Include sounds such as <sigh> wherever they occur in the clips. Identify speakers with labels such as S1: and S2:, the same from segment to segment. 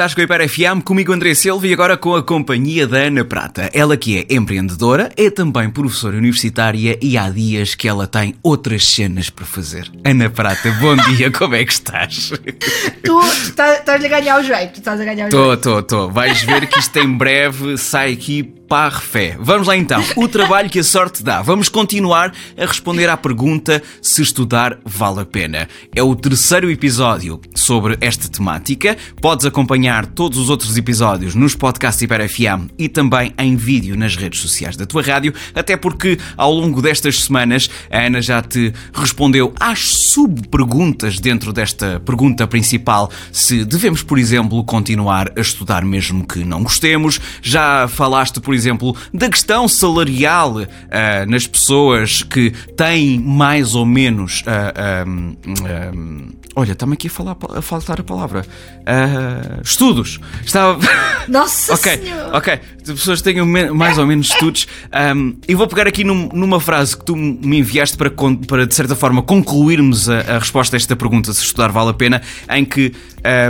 S1: Estás com a Hiper FM, comigo André Silva e agora com a companhia da Ana Prata. Ela que é empreendedora, é também professora universitária e há dias que ela tem outras cenas para fazer. Ana Prata, bom <laughs> dia, como é que estás?
S2: Tu estás a ganhar o jeito, estás a ganhar o
S1: Tô,
S2: jeito.
S1: tô, tô. Vais ver que isto em breve sai aqui fé. Vamos lá então. O trabalho que a sorte dá. Vamos continuar a responder à pergunta se estudar vale a pena. É o terceiro episódio sobre esta temática. Podes acompanhar todos os outros episódios nos podcasts Hiper FM e também em vídeo nas redes sociais da tua rádio, até porque ao longo destas semanas a Ana já te respondeu às sub-perguntas dentro desta pergunta principal se devemos, por exemplo, continuar a estudar mesmo que não gostemos. Já falaste, por exemplo, da questão salarial ah, nas pessoas que têm mais ou menos. ah, ahm, ahm, olha, está-me aqui a, falar, a faltar a palavra. Ah, estudos. Estava. <laughs>
S2: Nossa
S1: Ok,
S2: Senhora!
S1: ok. As pessoas tenham me- mais ou menos estudos. Um, e vou pegar aqui num- numa frase que tu me enviaste para, para de certa forma, concluirmos a, a resposta a esta pergunta: se estudar vale a pena, em que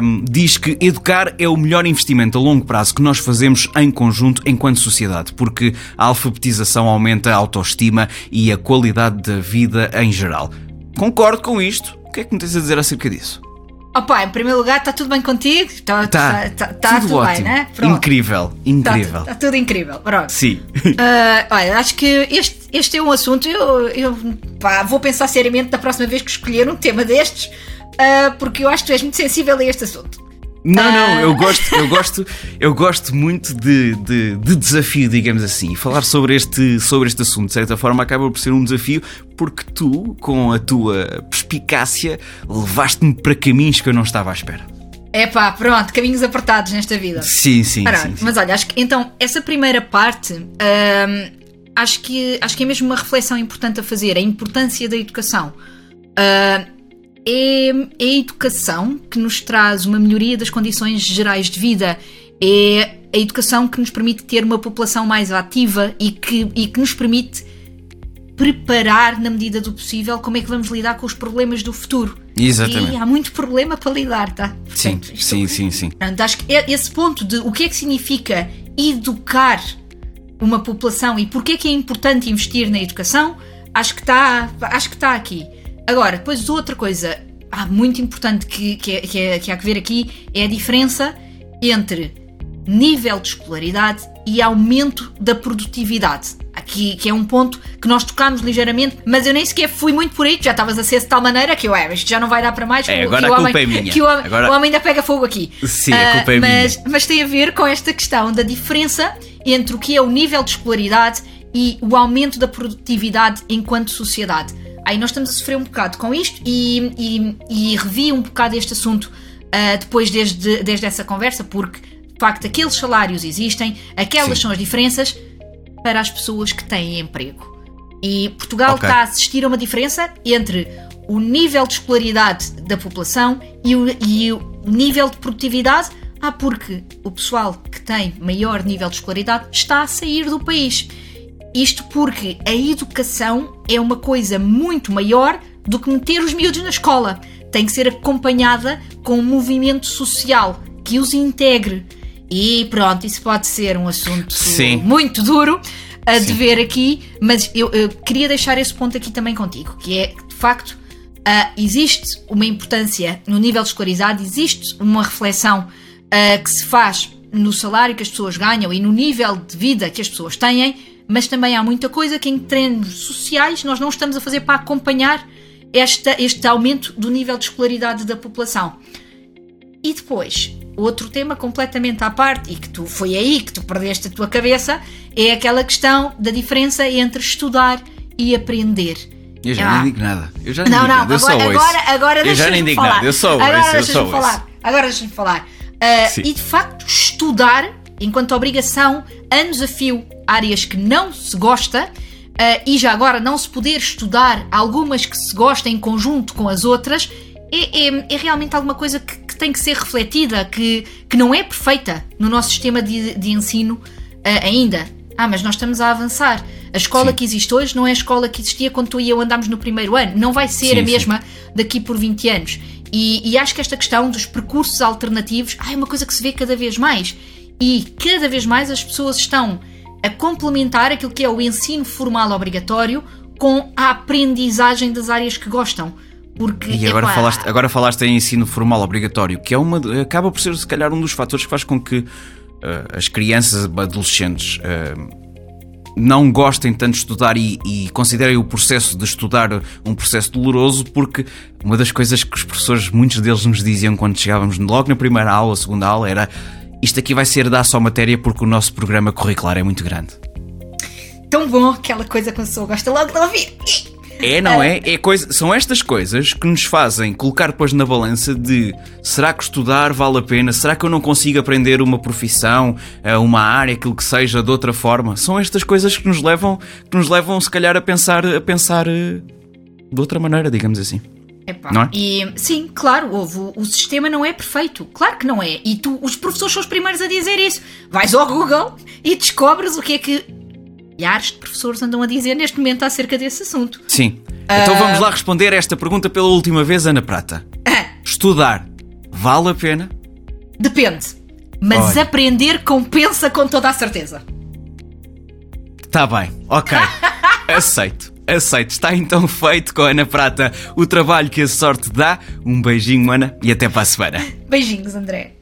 S1: um, diz que educar é o melhor investimento a longo prazo que nós fazemos em conjunto enquanto sociedade, porque a alfabetização aumenta a autoestima e a qualidade da vida em geral. Concordo com isto. O que é que me tens a dizer acerca disso?
S2: Opa, em primeiro lugar, está tudo bem contigo? Está
S1: Tá,
S2: tá, tá tudo, bem, né? Pronto.
S1: Incrível,
S2: Tá,
S1: incrível.
S2: tá tudo incrível. Pronto.
S1: Sim. <laughs>
S2: Ah, olha, acho que este, este é um assunto. Eu, eu pá, vou pensar seriamente da próxima vez que escolher um tema destes, ah, porque eu acho que tu és muito sensível a este assunto.
S1: Não,
S2: Ah.
S1: não, eu gosto, eu gosto, eu gosto muito de, de, de desafio, digamos assim. E falar sobre este, sobre este assunto, de certa forma, acaba por ser um desafio, porque tu, com a tua perspicácia, levaste-me para caminhos que eu não estava à espera.
S2: É pá, pronto, caminhos apertados nesta vida.
S1: Sim, sim, sim. sim.
S2: Mas olha, acho que então essa primeira parte hum, acho, que, acho que é mesmo uma reflexão importante a fazer, a importância da educação. Hum, é, a educação que nos traz uma melhoria das condições gerais de vida. É a educação que nos permite ter uma população mais ativa e que, e que nos permite preparar, na medida do possível, como é que vamos lidar com os problemas do futuro.
S1: Exatamente.
S2: E há muito problema para lidar, tá?
S1: Sim,
S2: isto-
S1: sim, sim, sim.
S2: Portanto, acho que esse ponto de o que é que significa educar uma população e porque é que é importante investir na educação, acho que está, acho que está aqui. Agora, depois outra coisa ah, muito importante que, que, é- que, é- que há que ver aqui é a diferença entre nível de escolaridade e aumento da produtividade. Aqui que é um ponto que nós tocámos ligeiramente, mas eu nem sequer fui muito por aí, já estavas a ser de tal maneira que eu, é, isto já não vai dar para mais.
S1: É,
S2: o-
S1: agora
S2: que
S1: a
S2: o
S1: culpa
S2: homem-
S1: é minha.
S2: Que o, homem-
S1: Agora-
S2: o homem ainda pega fogo aqui.
S1: Sim, a
S2: Ah,
S1: culpa é
S2: mas,
S1: minha.
S2: mas tem a ver com esta questão da diferença entre o que é o nível de escolaridade e o aumento da produtividade enquanto sociedade. Aí nós estamos a sofrer um bocado com isto e, e, e revi um bocado este assunto ah, depois desde, desde essa conversa, porque de facto aqueles salários existem, aquelas
S1: Sim.
S2: são as diferenças para as pessoas que têm emprego. E Portugal
S1: Ok.
S2: está a assistir a uma diferença entre o nível de escolaridade da população e o, e o nível de produtividade. Ah, porque o pessoal que tem maior nível de escolaridade está a sair do país. Isto porque a educação é uma coisa muito maior do que meter os miúdos na escola. Tem que ser acompanhada com um movimento social que os integre. E pronto, isso pode ser um assunto
S1: Sim.
S2: muito duro a de
S1: Sim.
S2: ver aqui, mas eu, eu queria deixar esse ponto aqui também contigo, que é que, de facto ah, existe uma importância no nível de escolaridade, existe uma reflexão ah, que se faz no salário que as pessoas ganham e no nível de vida que as pessoas têm, mas também há muita coisa que em termos sociais nós não estamos a fazer para acompanhar esta, este aumento do nível de escolaridade da população. E depois, outro tema completamente à parte, e que tu foi aí que tu perdeste a tua cabeça, é aquela questão da diferença entre estudar e aprender.
S1: Eu já
S2: Ah.
S1: nem digo nada. Eu já nem
S2: Não,
S1: digo
S2: não,
S1: nada. Eu só
S2: agora,
S1: ouço.
S2: agora, agora
S1: Eu já nem digo
S2: falar.
S1: nada. Eu só ouço.
S2: agora deixa-me falar. Agora deixa-me falar.
S1: Sim.
S2: e de facto, estudar enquanto obrigação, anos a fio, áreas que não se gosta, ah, e já agora não se poder estudar algumas que se gostam em conjunto com as outras, é, é- é realmente alguma coisa que, que tem que ser refletida, que, que não é perfeita no nosso sistema de, de ensino ah, ainda. Ah, mas nós estamos a avançar. A escola
S1: Sim.
S2: que existe hoje não é a escola que existia quando tu e eu andámos no primeiro ano. Não vai ser
S1: Sim,
S2: a
S1: sim.
S2: mesma daqui por 20 anos. E, e acho que esta questão dos percursos alternativos ah, é uma coisa que se vê cada vez mais. E cada vez mais as pessoas estão a complementar aquilo que é o ensino formal obrigatório com a aprendizagem das áreas que gostam. Porque,
S1: E agora
S2: epá,
S1: falaste, agora falaste em ensino formal obrigatório, que é uma, acaba por ser, se calhar, um dos fatores que faz com que eh, as crianças, adolescentes, eh, não gostem tanto de estudar e, e considerem o processo de estudar um processo doloroso, porque uma das coisas que os professores, muitos deles nos diziam quando chegávamos logo na primeira aula, segunda aula, era isto aqui vai ser dar só matéria porque o nosso programa curricular é muito grande.
S2: Tão bom aquela coisa que a pessoa gosta logo de ouvir.
S1: É, não é? é coisa, são estas coisas que nos fazem colocar depois na balança de será que estudar vale a pena? Será que eu não consigo aprender uma profissão, eh, uma área, aquilo que seja, de outra forma? São estas coisas que nos levam, que nos levam se calhar a pensar, a pensar eh, de outra maneira, digamos assim.
S2: Epá,
S1: Não é?
S2: E sim, claro, houve, o, o sistema não é perfeito. Claro que não é. E tu, os professores são os primeiros a dizer isso. Vais ao Google e descobres o que é que milhares de professores andam a dizer neste momento acerca desse assunto.
S1: Sim. Então vamos lá responder esta pergunta pela última vez, Ana Prata. Estudar vale a pena?
S2: Depende. Mas
S1: Olha.
S2: aprender compensa com toda a certeza.
S1: Tá bem, ok. <laughs> Aceito, aceito. Está então feito com a Ana Prata o trabalho que a sorte dá. Um beijinho, Ana, e até para a semana.
S2: Beijinhos, André.